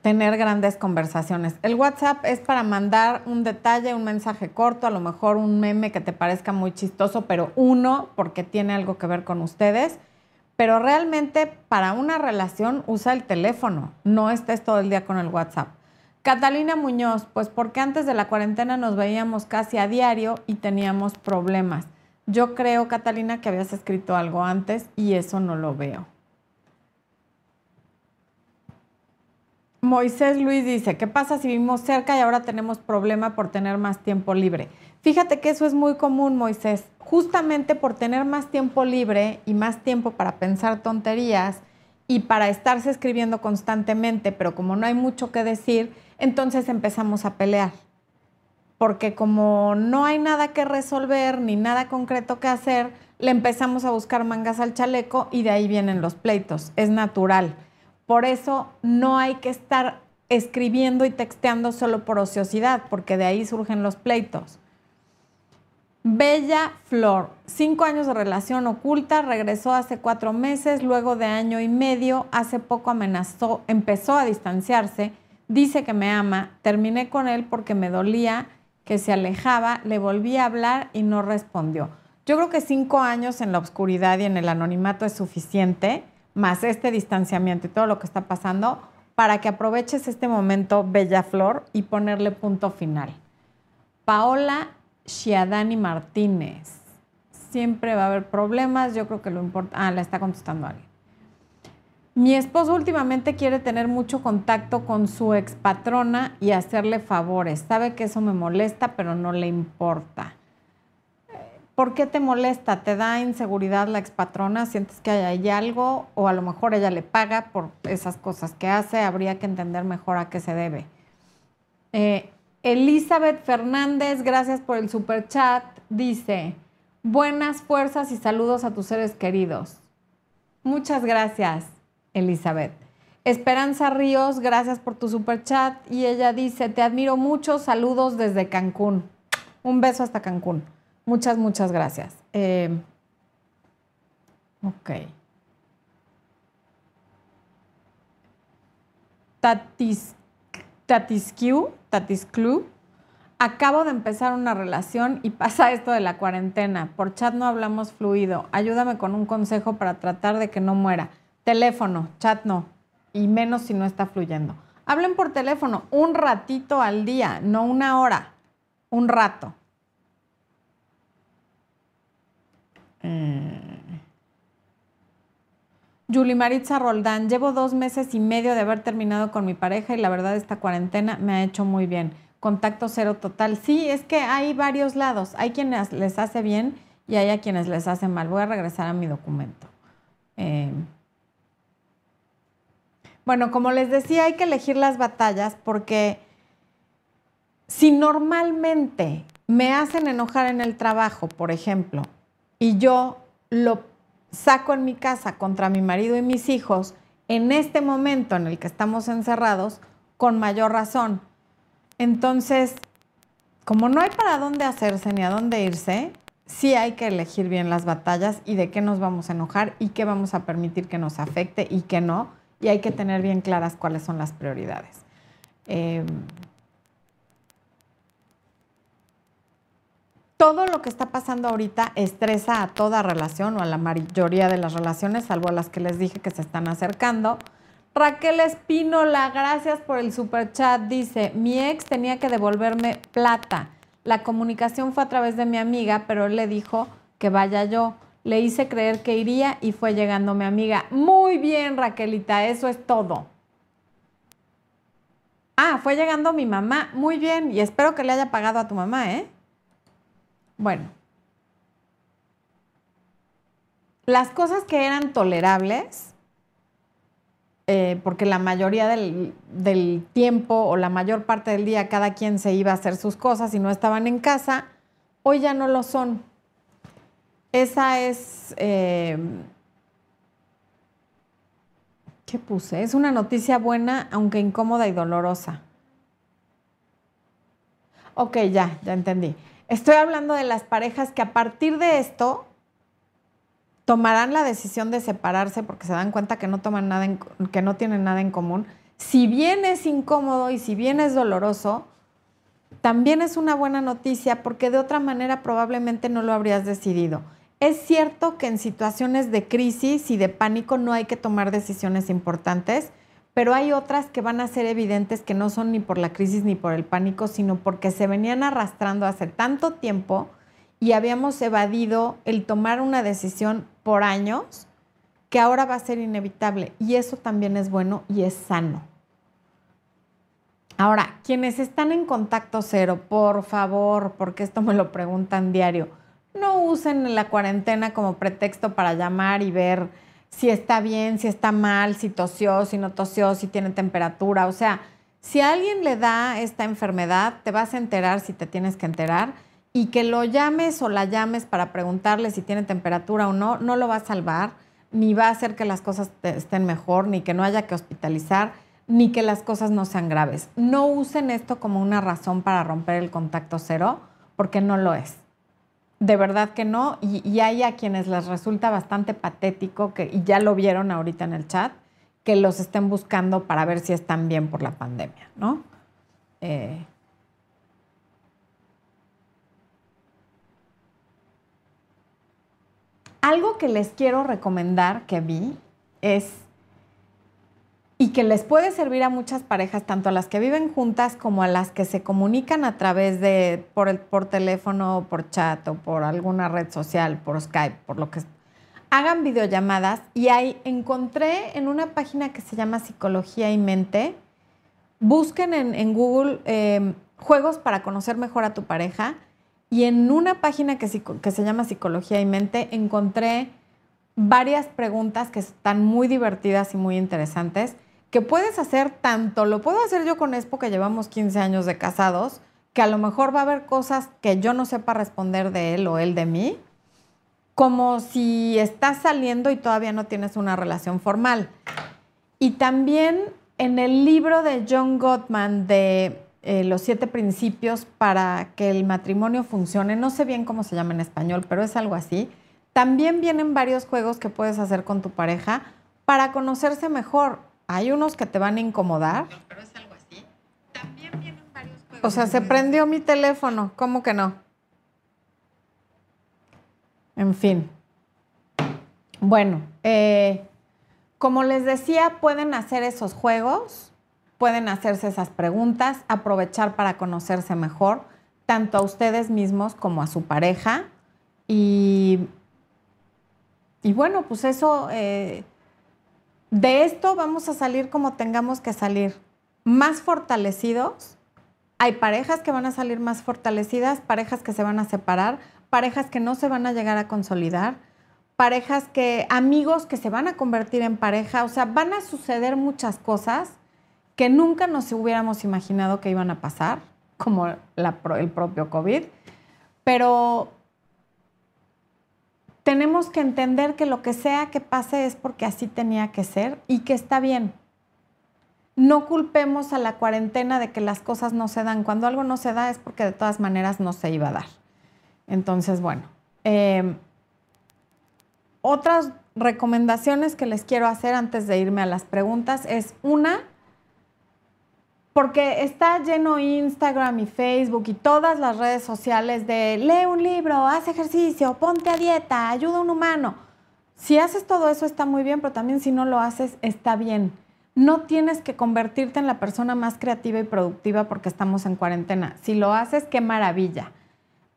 tener grandes conversaciones. El WhatsApp es para mandar un detalle, un mensaje corto, a lo mejor un meme que te parezca muy chistoso, pero uno porque tiene algo que ver con ustedes pero realmente para una relación usa el teléfono, no estés todo el día con el WhatsApp. Catalina Muñoz, pues porque antes de la cuarentena nos veíamos casi a diario y teníamos problemas. Yo creo, Catalina, que habías escrito algo antes y eso no lo veo. Moisés Luis dice, ¿qué pasa si vivimos cerca y ahora tenemos problema por tener más tiempo libre? Fíjate que eso es muy común, Moisés justamente por tener más tiempo libre y más tiempo para pensar tonterías y para estarse escribiendo constantemente, pero como no hay mucho que decir, entonces empezamos a pelear. Porque como no hay nada que resolver ni nada concreto que hacer, le empezamos a buscar mangas al chaleco y de ahí vienen los pleitos. Es natural. Por eso no hay que estar escribiendo y texteando solo por ociosidad, porque de ahí surgen los pleitos. Bella Flor, cinco años de relación oculta, regresó hace cuatro meses, luego de año y medio, hace poco amenazó, empezó a distanciarse, dice que me ama, terminé con él porque me dolía, que se alejaba, le volví a hablar y no respondió. Yo creo que cinco años en la oscuridad y en el anonimato es suficiente, más este distanciamiento y todo lo que está pasando, para que aproveches este momento, Bella Flor, y ponerle punto final. Paola Shiadani Martínez. Siempre va a haber problemas, yo creo que lo importa. Ah, la está contestando alguien. Mi esposo últimamente quiere tener mucho contacto con su expatrona y hacerle favores. Sabe que eso me molesta, pero no le importa. ¿Por qué te molesta? ¿Te da inseguridad la expatrona? ¿Sientes que hay algo? O a lo mejor ella le paga por esas cosas que hace. Habría que entender mejor a qué se debe. Eh, Elizabeth Fernández, gracias por el super chat. Dice, buenas fuerzas y saludos a tus seres queridos. Muchas gracias, Elizabeth. Esperanza Ríos, gracias por tu super chat. Y ella dice, te admiro mucho, saludos desde Cancún. Un beso hasta Cancún. Muchas, muchas gracias. Eh, ok. Tatis, Tatisquiu Tatis Club. Acabo de empezar una relación y pasa esto de la cuarentena. Por chat no hablamos fluido. Ayúdame con un consejo para tratar de que no muera. Teléfono, chat no. Y menos si no está fluyendo. Hablen por teléfono un ratito al día, no una hora. Un rato. Mm. Yuli Maritza Roldán, llevo dos meses y medio de haber terminado con mi pareja y la verdad esta cuarentena me ha hecho muy bien. Contacto cero total. Sí, es que hay varios lados. Hay quienes les hace bien y hay a quienes les hace mal. Voy a regresar a mi documento. Eh, bueno, como les decía, hay que elegir las batallas porque si normalmente me hacen enojar en el trabajo, por ejemplo, y yo lo saco en mi casa contra mi marido y mis hijos, en este momento en el que estamos encerrados, con mayor razón. Entonces, como no hay para dónde hacerse ni a dónde irse, sí hay que elegir bien las batallas y de qué nos vamos a enojar y qué vamos a permitir que nos afecte y qué no. Y hay que tener bien claras cuáles son las prioridades. Eh, todo lo que está pasando ahorita estresa a toda relación o a la mayoría de las relaciones, salvo a las que les dije que se están acercando. Raquel Espínola, gracias por el super chat. Dice, mi ex tenía que devolverme plata. La comunicación fue a través de mi amiga, pero él le dijo que vaya yo. Le hice creer que iría y fue llegando mi amiga. Muy bien, Raquelita, eso es todo. Ah, fue llegando mi mamá. Muy bien, y espero que le haya pagado a tu mamá, ¿eh? Bueno, las cosas que eran tolerables, eh, porque la mayoría del, del, tiempo o la mayor parte del día cada quien se iba a hacer sus cosas y no estaban en casa, hoy ya no lo son. Esa es... Eh, ¿Qué puse? Es una noticia buena, aunque incómoda y dolorosa. Ok, ya, ya entendí. Estoy hablando de las parejas que a partir de esto tomarán la decisión de separarse porque se dan cuenta que no toman nada que no tienen nada en común. Si bien es incómodo y si bien es doloroso, también es una buena noticia porque de otra manera probablemente no lo habrías decidido. Es cierto que en situaciones de crisis y de pánico no hay que tomar decisiones importantes, pero hay otras que van a ser evidentes que no son ni por la crisis ni por el pánico, sino porque se venían arrastrando hace tanto tiempo y habíamos evadido el tomar una decisión por años que ahora va a ser inevitable. Y eso también es bueno y es sano. Ahora, quienes están en contacto cero, por favor, porque esto me lo preguntan diario, no usen la cuarentena como pretexto para llamar y ver si está bien, si está mal, si tosió, si no tosió, si tiene temperatura. O sea, si alguien le da esta enfermedad, te vas a enterar si te tienes que enterar y que lo llames o la llames para preguntarle si tiene temperatura o no, no lo va a salvar, ni va a hacer que las cosas estén mejor, ni que no haya que hospitalizar, ni que las cosas no sean graves. No usen esto como una razón para romper el contacto cero, porque no lo es de verdad que no, y, hay a quienes les resulta bastante patético, que, y ya lo vieron ahorita en el chat, que los estén buscando para ver si están bien por la pandemia, ¿no? Eh, algo que les quiero recomendar que vi es y que les puede servir a muchas parejas, tanto a las que viven juntas como a las que se comunican a través de, por, el, por teléfono, por chat o por alguna red social, por Skype, por lo que hagan videollamadas. Y ahí encontré en una página que se llama Psicología y Mente, busquen en, Google em, juegos para conocer mejor a tu pareja. Y en una página que, que se llama Psicología y Mente encontré varias preguntas que están muy divertidas y muy interesantes que puedes hacer tanto, lo puedo hacer yo con Expo, que llevamos 15 años de casados, que a lo mejor va a haber cosas que yo no sepa responder de él o él de mí, como si estás saliendo y todavía no tienes una relación formal. Y también en el libro de John Gottman de eh, Los siete principios para que el matrimonio funcione, no sé bien cómo se llama en español, pero es algo así, también vienen varios juegos que puedes hacer con tu pareja para conocerse mejor hay unos que te van a incomodar. pero es algo así. También vienen varios juegos. O sea, se prendió mi teléfono. ¿Cómo que no? En fin. Bueno, eh, como les decía, pueden hacer esos juegos, pueden hacerse esas preguntas, aprovechar para conocerse mejor, tanto a ustedes mismos como a su pareja. Y, y bueno, pues eso... Eh, de esto vamos a salir como tengamos que salir, más fortalecidos. Hay parejas que van a salir más fortalecidas, parejas que se van a separar, parejas que no se van a llegar a consolidar, parejas que, amigos que se van a convertir en pareja, o sea, van a suceder muchas cosas que nunca nos hubiéramos imaginado que iban a pasar, como el propio COVID, pero tenemos que entender que lo que sea que pase es porque así tenía que ser y que está bien. No culpemos a la cuarentena de que las cosas no se dan. Cuando algo no se da es porque de todas maneras no se iba a dar. Entonces, bueno, em, otras recomendaciones que les quiero hacer antes de irme a las preguntas es una, porque está lleno Instagram y Facebook y todas las redes sociales de lee un libro, haz ejercicio, ponte a dieta, ayuda a un humano. Si haces todo eso está muy bien, pero también si no lo haces está bien. No tienes que convertirte en la persona más creativa y productiva porque estamos en cuarentena. Si lo haces, qué maravilla.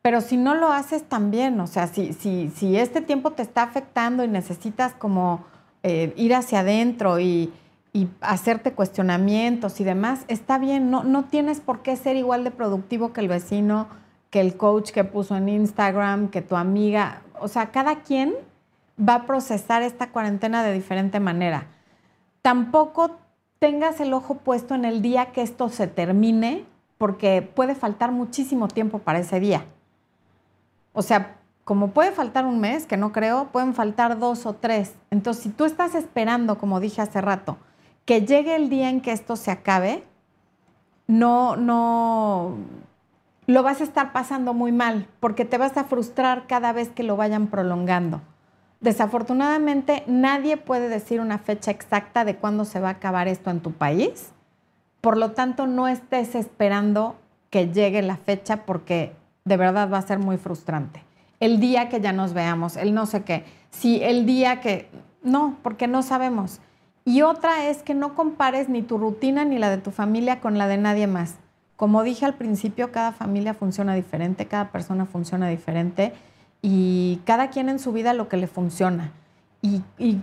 Pero si no lo haces también, o sea, si, si, si este tiempo te está afectando y necesitas como eh, ir hacia adentro y, y, hacerte cuestionamientos y demás, está bien, no, no tienes por qué ser igual de productivo que el vecino, que el coach que puso en Instagram, que tu amiga, o sea, cada quien va a procesar esta cuarentena de diferente manera. Tampoco tengas el ojo puesto en el día que esto se termine, porque puede faltar muchísimo tiempo para ese día. O sea, como puede faltar un mes, que no creo, pueden faltar dos o tres. Entonces, si tú estás esperando, como dije hace rato, que llegue el día en que esto se acabe, no, no, lo vas a estar pasando muy mal, porque te vas a frustrar cada vez que lo vayan prolongando. Desafortunadamente, nadie puede decir una fecha exacta de cuándo se va a acabar esto en tu país. Por lo tanto, no estés esperando que llegue la fecha porque de verdad va a ser muy frustrante. El día que ya nos veamos, el no sé qué, si el día que, no, porque no sabemos. Y otra es que no compares ni tu rutina ni la de tu familia con la de nadie más. Como dije al principio, cada familia funciona diferente, cada persona funciona diferente y cada quien en su vida lo que le funciona. Y,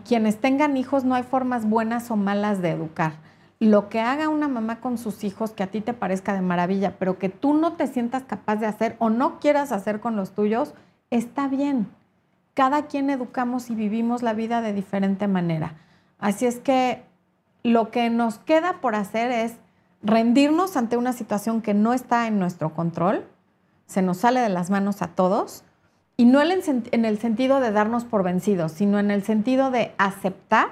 quienes tengan hijos no hay formas buenas o malas de educar lo que haga una mamá con sus hijos que a ti te parezca de maravilla, pero que tú no te sientas capaz de hacer o no quieras hacer con los tuyos, está bien. Cada quien educamos y vivimos la vida de diferente manera. Así es que lo que nos queda por hacer es rendirnos ante una situación que no está en nuestro control, se nos sale de las manos a todos, y no en el sentido de darnos por vencidos, sino en el sentido de aceptar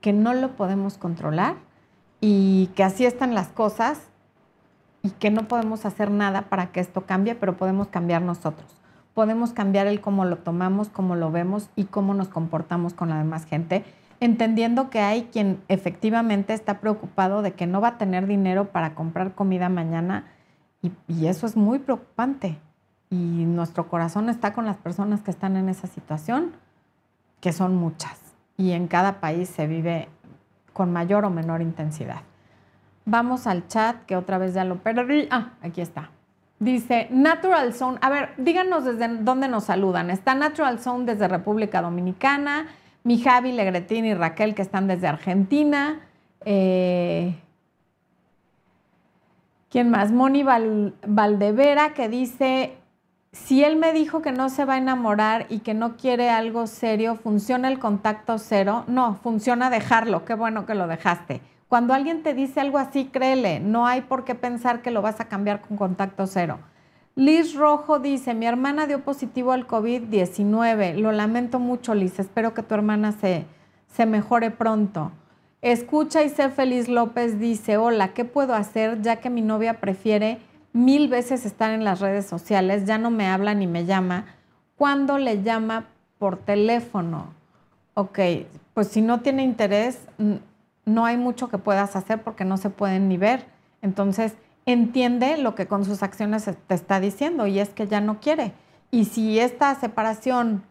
que no lo podemos controlar y que así están las cosas y que no podemos hacer nada para que esto cambie, pero podemos cambiar nosotros. Podemos cambiar el cómo lo tomamos, cómo lo vemos y cómo nos comportamos con la demás gente, entendiendo que hay quien efectivamente está preocupado de que no va a tener dinero para comprar comida mañana y, y eso es muy preocupante. Y nuestro corazón está con las personas que están en esa situación, que son muchas. Y en cada país se vive con mayor o menor intensidad. Vamos al chat, que otra vez ya lo perdí. Ah, aquí está. Dice Natural Zone. A ver, díganos desde dónde nos saludan. Está Natural Zone desde República Dominicana. Mi Javi, Legretín y Raquel que están desde Argentina. Eh, ¿Quién más? Moni Valdevera que dice, si él me dijo que no se va a enamorar y que no quiere algo serio, ¿funciona el contacto cero? No, funciona dejarlo. Qué bueno que lo dejaste. Cuando alguien te dice algo así, créele, no hay por qué pensar que lo vas a cambiar con contacto cero. Liz Rojo dice, mi hermana dio positivo al COVID-19. Lo lamento mucho, Liz. Espero que tu hermana se, se mejore pronto. Escucha y sé feliz López dice, hola, ¿qué puedo hacer ya que mi novia prefiere mil veces estar en las redes sociales, ya no me habla ni me llama. ¿Cuándo le llama por teléfono? Ok, pues si no tiene interés, no hay mucho que puedas hacer porque no se pueden ni ver. Entonces, entiende lo que con sus acciones te está diciendo y es que ya no quiere. Y si esta separación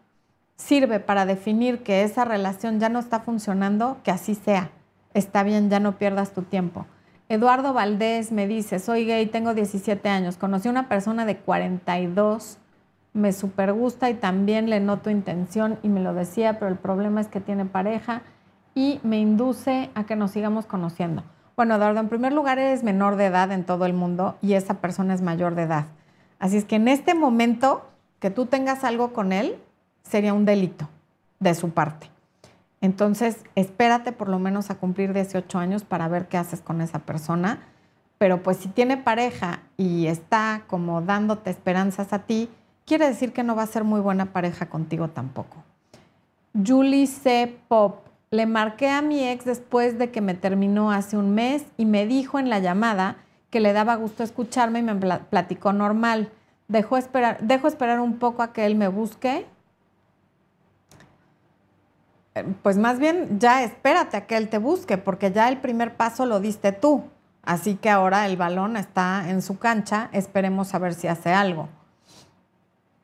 sirve para definir que esa relación ya no está funcionando, que así sea. Está bien, ya no pierdas tu tiempo. Eduardo Valdés me dice, soy gay, tengo 17 años, conocí a una persona de 42, me super gusta y también le noto intención y me lo decía, pero el problema es que tiene pareja y me induce a que nos sigamos conociendo. Bueno, Eduardo, en primer lugar eres menor de edad en todo el mundo y esa persona es mayor de edad. Así es que en este momento que tú tengas algo con él sería un delito de su parte. Entonces, espérate por lo menos a cumplir 18 años para ver qué haces con esa persona. Pero pues si tiene pareja y está como dándote esperanzas a ti, quiere decir que no va a ser muy buena pareja contigo tampoco. Julie C. Pop. Le marqué a mi ex después de que me terminó hace un mes y me dijo en la llamada que le daba gusto escucharme y me platicó normal. Dejo esperar, dejo esperar un poco a que él me busque eh, pues más bien ya espérate a que él te busque, porque ya el primer paso lo diste tú. Así que ahora el balón está en su cancha, esperemos a ver si hace algo.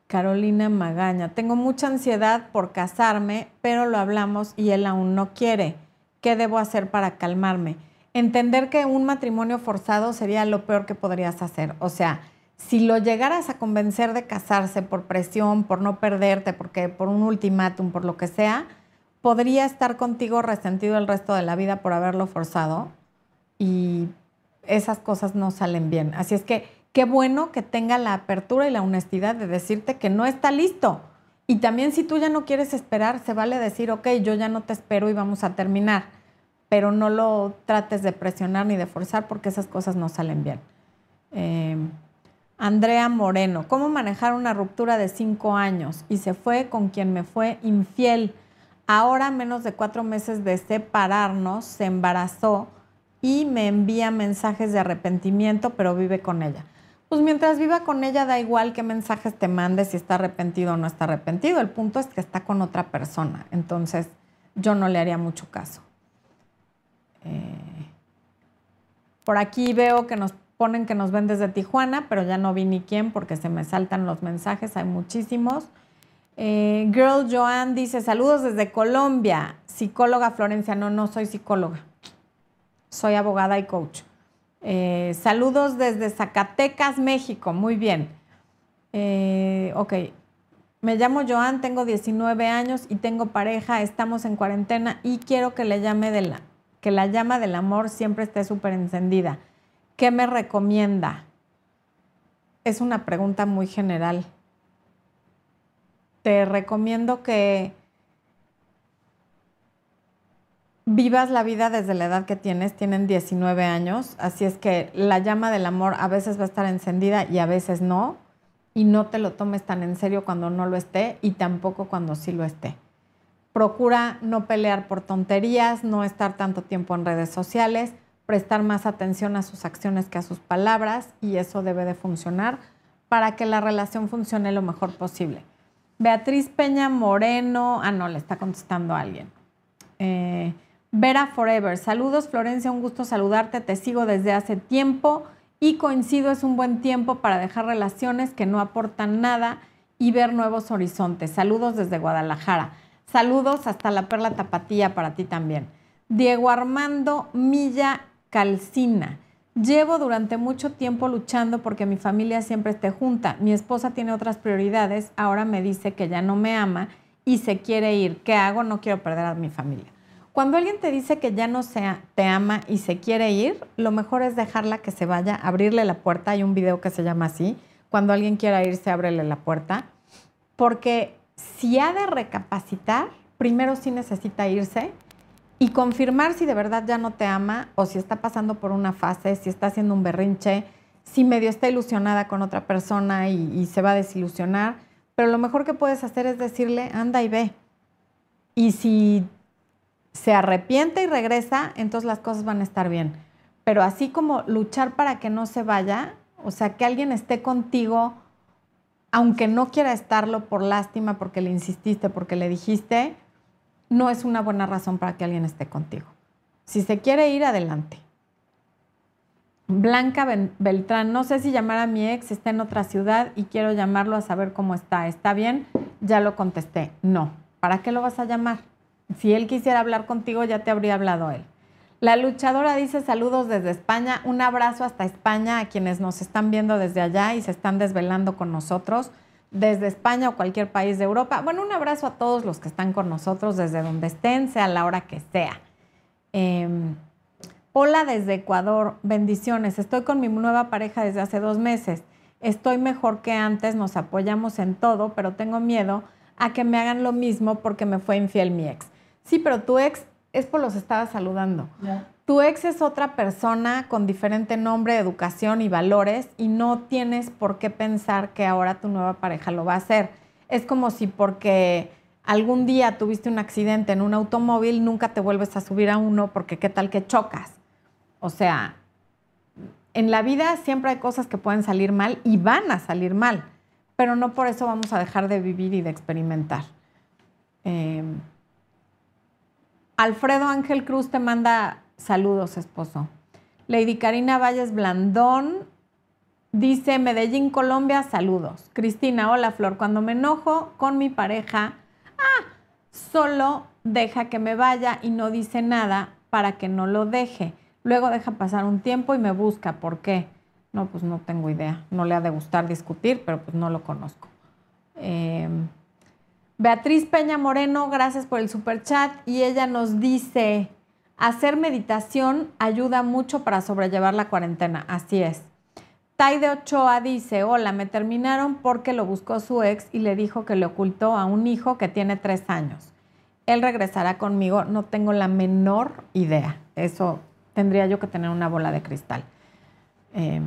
Carolina Magaña, tengo mucha ansiedad por casarme, pero lo hablamos y él aún no quiere. ¿Qué debo hacer para calmarme? Entender que un matrimonio forzado sería lo peor que podrías hacer. O sea, si lo llegaras a convencer de casarse por presión, por no perderte, porque por un ultimátum, por lo que sea, podría estar contigo resentido el resto de la vida por haberlo forzado y esas cosas no salen bien. Así es que qué bueno que tenga la apertura y la honestidad de decirte que no está listo. Y también si tú ya no quieres esperar, se vale decir, ok, yo ya no te espero y vamos a terminar, pero no lo trates de presionar ni de forzar porque esas cosas no salen bien. Em, Andrea Moreno, ¿cómo manejar una ruptura de cinco años? Y se fue con quien me fue infiel Ahora, menos de cuatro meses de separarnos, se embarazó y me envía mensajes de arrepentimiento, pero vive con ella. Pues mientras viva con ella, da igual qué mensajes te mande, si está arrepentido o no está arrepentido. El punto es que está con otra persona. Entonces, yo no le haría mucho caso. Eh, por aquí veo que nos ponen que nos ven desde Tijuana, pero ya no vi ni quién porque se me saltan los mensajes, hay muchísimos. Eh, Girl Joan dice, saludos desde Colombia. Psicóloga Florencia, no, no soy psicóloga. Soy abogada y coach. Eh, saludos desde Zacatecas, México. Muy bien. Eh, ok. Me llamo Joan, tengo 19 años y tengo pareja. Estamos en cuarentena y quiero que, le llame de la, que la llama del amor siempre esté súper encendida. ¿Qué me recomienda? Es una pregunta muy general te recomiendo que vivas la vida desde la edad que tienes, tienen 19 años, así es que la llama del amor a veces va a estar encendida y a veces no, y no te lo tomes tan en serio cuando no lo esté y tampoco cuando sí lo esté. Procura no pelear por tonterías, no estar tanto tiempo en redes sociales, prestar más atención a sus acciones que a sus palabras y eso debe de funcionar para que la relación funcione lo mejor posible. Beatriz Peña Moreno, ah, no, le está contestando a alguien. Eh, Vera Forever, saludos Florencia, un gusto saludarte, te sigo desde hace tiempo y coincido, es un buen tiempo para dejar relaciones que no aportan nada y ver nuevos horizontes. Saludos desde Guadalajara. Saludos hasta la Perla Tapatía para ti también. Diego Armando Milla Calcina. Llevo durante mucho tiempo luchando porque mi familia siempre esté junta. Mi esposa tiene otras prioridades. Ahora me dice que ya no me ama y se quiere ir. ¿Qué hago? No quiero perder a mi familia. Cuando alguien te dice que ya no sea, te ama y se quiere ir, lo mejor es dejarla que se vaya, abrirle la puerta. Hay un video que se llama así. Cuando alguien quiera irse, ábrele la puerta. Porque si ha de recapacitar, primero sí necesita irse y confirmar si de verdad ya no te ama o si está pasando por una fase, si está haciendo un berrinche, si medio está ilusionada con otra persona y, se va a desilusionar. Pero lo mejor que puedes hacer es decirle, anda y ve. Y si se arrepiente y regresa, entonces las cosas van a estar bien. Pero así como luchar para que no se vaya, o sea, que alguien esté contigo, aunque no quiera estarlo por lástima, porque le insististe, porque le dijiste, no es una buena razón para que alguien esté contigo. Si se quiere ir, adelante. Blanca Beltrán, no sé si llamar a mi ex, está en otra ciudad y quiero llamarlo a saber cómo está. ¿Está bien? Ya lo contesté. No. ¿Para qué lo vas a llamar? Si él quisiera hablar contigo, ya te habría hablado él. La luchadora dice saludos desde España. Un abrazo hasta España a quienes nos están viendo desde allá y se están desvelando con nosotros. desde España o cualquier país de Europa. Bueno, un abrazo a todos los que están con nosotros desde donde estén, sea la hora que sea. Em, hola desde Ecuador, bendiciones. Estoy con mi nueva pareja desde hace dos meses. Estoy mejor que antes, nos apoyamos en todo, pero tengo miedo a que me hagan lo mismo porque me fue infiel mi ex. Sí, pero tu ex es por los estaba saludando. Tu ex es otra persona con diferente nombre, educación y valores y no tienes por qué pensar que ahora tu nueva pareja lo va a hacer. Es como si porque algún día tuviste un accidente en un automóvil, nunca te vuelves a subir a uno porque qué tal que chocas. O sea, en la vida siempre hay cosas que pueden salir mal y van a salir mal, pero no por eso vamos a dejar de vivir y de experimentar. Em, Alfredo Ángel Cruz te manda saludos, esposo. Lady Karina Valles Blandón dice Medellín, Colombia, saludos. Cristina, hola Flor, cuando me enojo con mi pareja, ah, solo deja que me vaya y no dice nada para que no lo deje. Luego deja pasar un tiempo y me busca. ¿Por qué? No, pues no tengo idea. No le ha de gustar discutir, pero pues no lo conozco. Eh, Beatriz Peña Moreno, gracias por el super chat. Y ella nos dice, hacer meditación ayuda mucho para sobrellevar la cuarentena. Así es. Taide Ochoa dice, hola, me terminaron porque lo buscó su ex y le dijo que le ocultó a un hijo que tiene tres años. Él regresará conmigo, no tengo la menor idea. Eso tendría yo que tener una bola de cristal. Eh,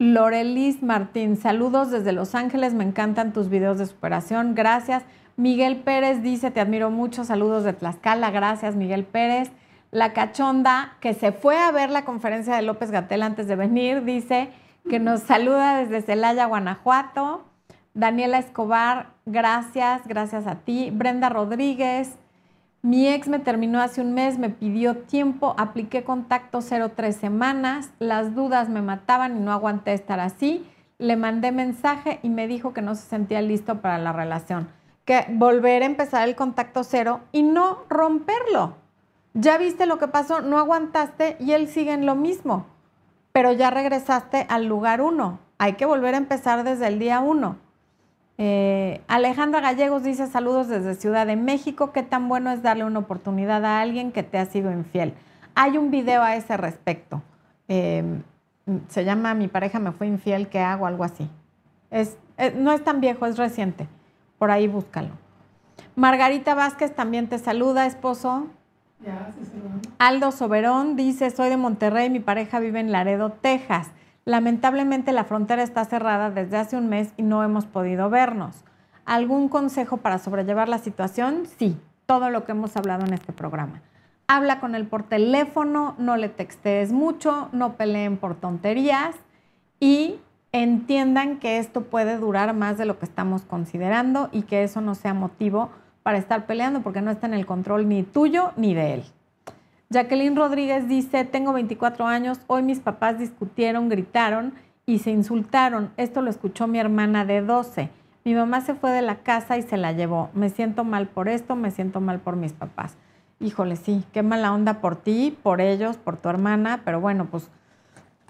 Lorelis Martín, saludos desde Los Ángeles, me encantan tus videos de superación, gracias. Miguel Pérez dice, te admiro mucho, saludos de Tlaxcala, gracias Miguel Pérez. La cachonda, que se fue a ver la conferencia de López Gatel antes de venir, dice que nos saluda desde Celaya, Guanajuato. Daniela Escobar, gracias, gracias a ti. Brenda Rodríguez, mi ex me terminó hace un mes, me pidió tiempo, apliqué contacto 03 semanas, las dudas me mataban y no aguanté estar así. Le mandé mensaje y me dijo que no se sentía listo para la relación, que volver a empezar el contacto cero y no romperlo. Ya viste lo que pasó, no aguantaste y él sigue en lo mismo, pero ya regresaste al lugar uno. Hay que volver a empezar desde el día uno. Eh, Alejandra Gallegos dice saludos desde Ciudad de México. ¿Qué tan bueno es darle una oportunidad a alguien que te ha sido infiel? Hay un video a ese respecto. Eh, se llama Mi pareja me fue infiel, ¿qué hago? Algo así. Es, no es tan viejo, es reciente. Por ahí búscalo. Margarita Vázquez también te saluda, esposo. Ya, sí, Aldo Soberón dice, soy de Monterrey, mi pareja vive en Laredo, Texas. Lamentablemente la frontera está cerrada desde hace un mes y no hemos podido vernos. ¿Algún consejo para sobrellevar la situación? Sí, todo lo que hemos hablado en este programa. Habla con él por teléfono, no le textees mucho, no peleen por tonterías y entiendan que esto puede durar más de lo que estamos considerando y que eso no sea motivo para estar peleando porque no está en el control ni tuyo ni de él. Jacqueline Rodríguez dice, tengo 24 años, hoy mis papás discutieron, gritaron y se insultaron. Esto lo escuchó mi hermana de 12. Mi mamá se fue de la casa y se la llevó. Me siento mal por esto, me siento mal por mis papás. Híjole, sí, qué mala onda por ti, por ellos, por tu hermana, pero bueno, pues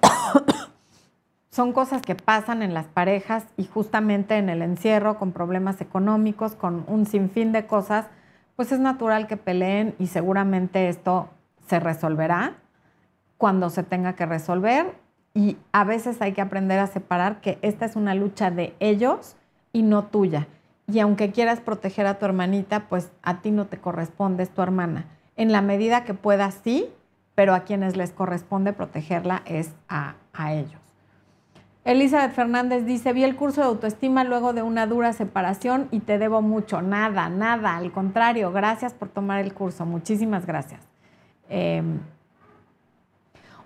son cosas que pasan en las parejas y justamente en el encierro, con problemas económicos, con un sinfín de cosas, pues es natural que peleen y seguramente esto se resolverá cuando se tenga que resolver y a veces hay que aprender a separar que esta es una lucha de ellos y no tuya. Y aunque quieras proteger a tu hermanita, pues a ti no te corresponde, es tu hermana. En la medida que puedas, sí, pero a quienes les corresponde protegerla es a, a ellos. Elizabeth Fernández dice, vi el curso de autoestima luego de una dura separación y te debo mucho. Nada, nada, al contrario, gracias por tomar el curso. Muchísimas gracias. Em,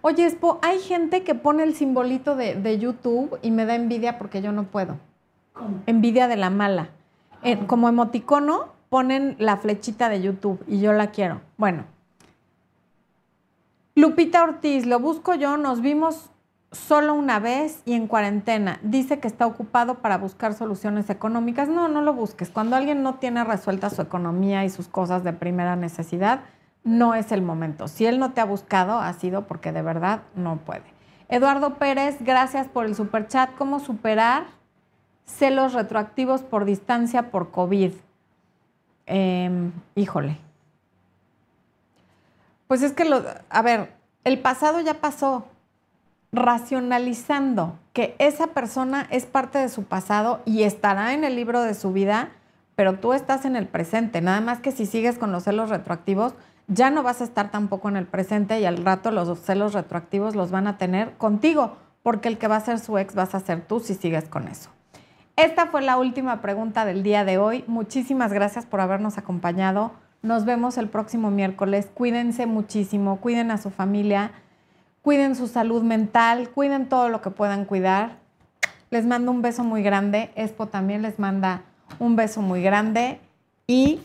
oye, Espo, hay gente que pone el simbolito de, YouTube y me da envidia porque yo no puedo. Envidia de la mala. como emoticono ponen la flechita de YouTube y yo la quiero. Bueno. Lupita Ortiz, lo busco yo, nos vimos solo una vez y en cuarentena. Dice que está ocupado para buscar soluciones económicas. No, no lo busques. Cuando alguien no tiene resuelta su economía y sus cosas de primera necesidad, no es el momento. Si él no te ha buscado, ha sido porque de verdad no puede. Eduardo Pérez, gracias por el superchat. ¿Cómo superar celos retroactivos por distancia por COVID? Em, híjole. Pues es que, lo, a ver, el pasado ya pasó. Racionalizando que esa persona es parte de su pasado y estará en el libro de su vida, pero tú estás en el presente. Nada más que si sigues con los celos retroactivos, ya no vas a estar tampoco en el presente y al rato los celos retroactivos los van a tener contigo, porque el que va a ser su ex vas a ser tú si sigues con eso. Esta fue la última pregunta del día de hoy. Muchísimas gracias por habernos acompañado. Nos vemos el próximo miércoles. Cuídense muchísimo, cuiden a su familia, cuiden su salud mental, cuiden todo lo que puedan cuidar. Les mando un beso muy grande. Expo también les manda un beso muy grande y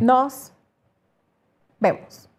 nos vemos.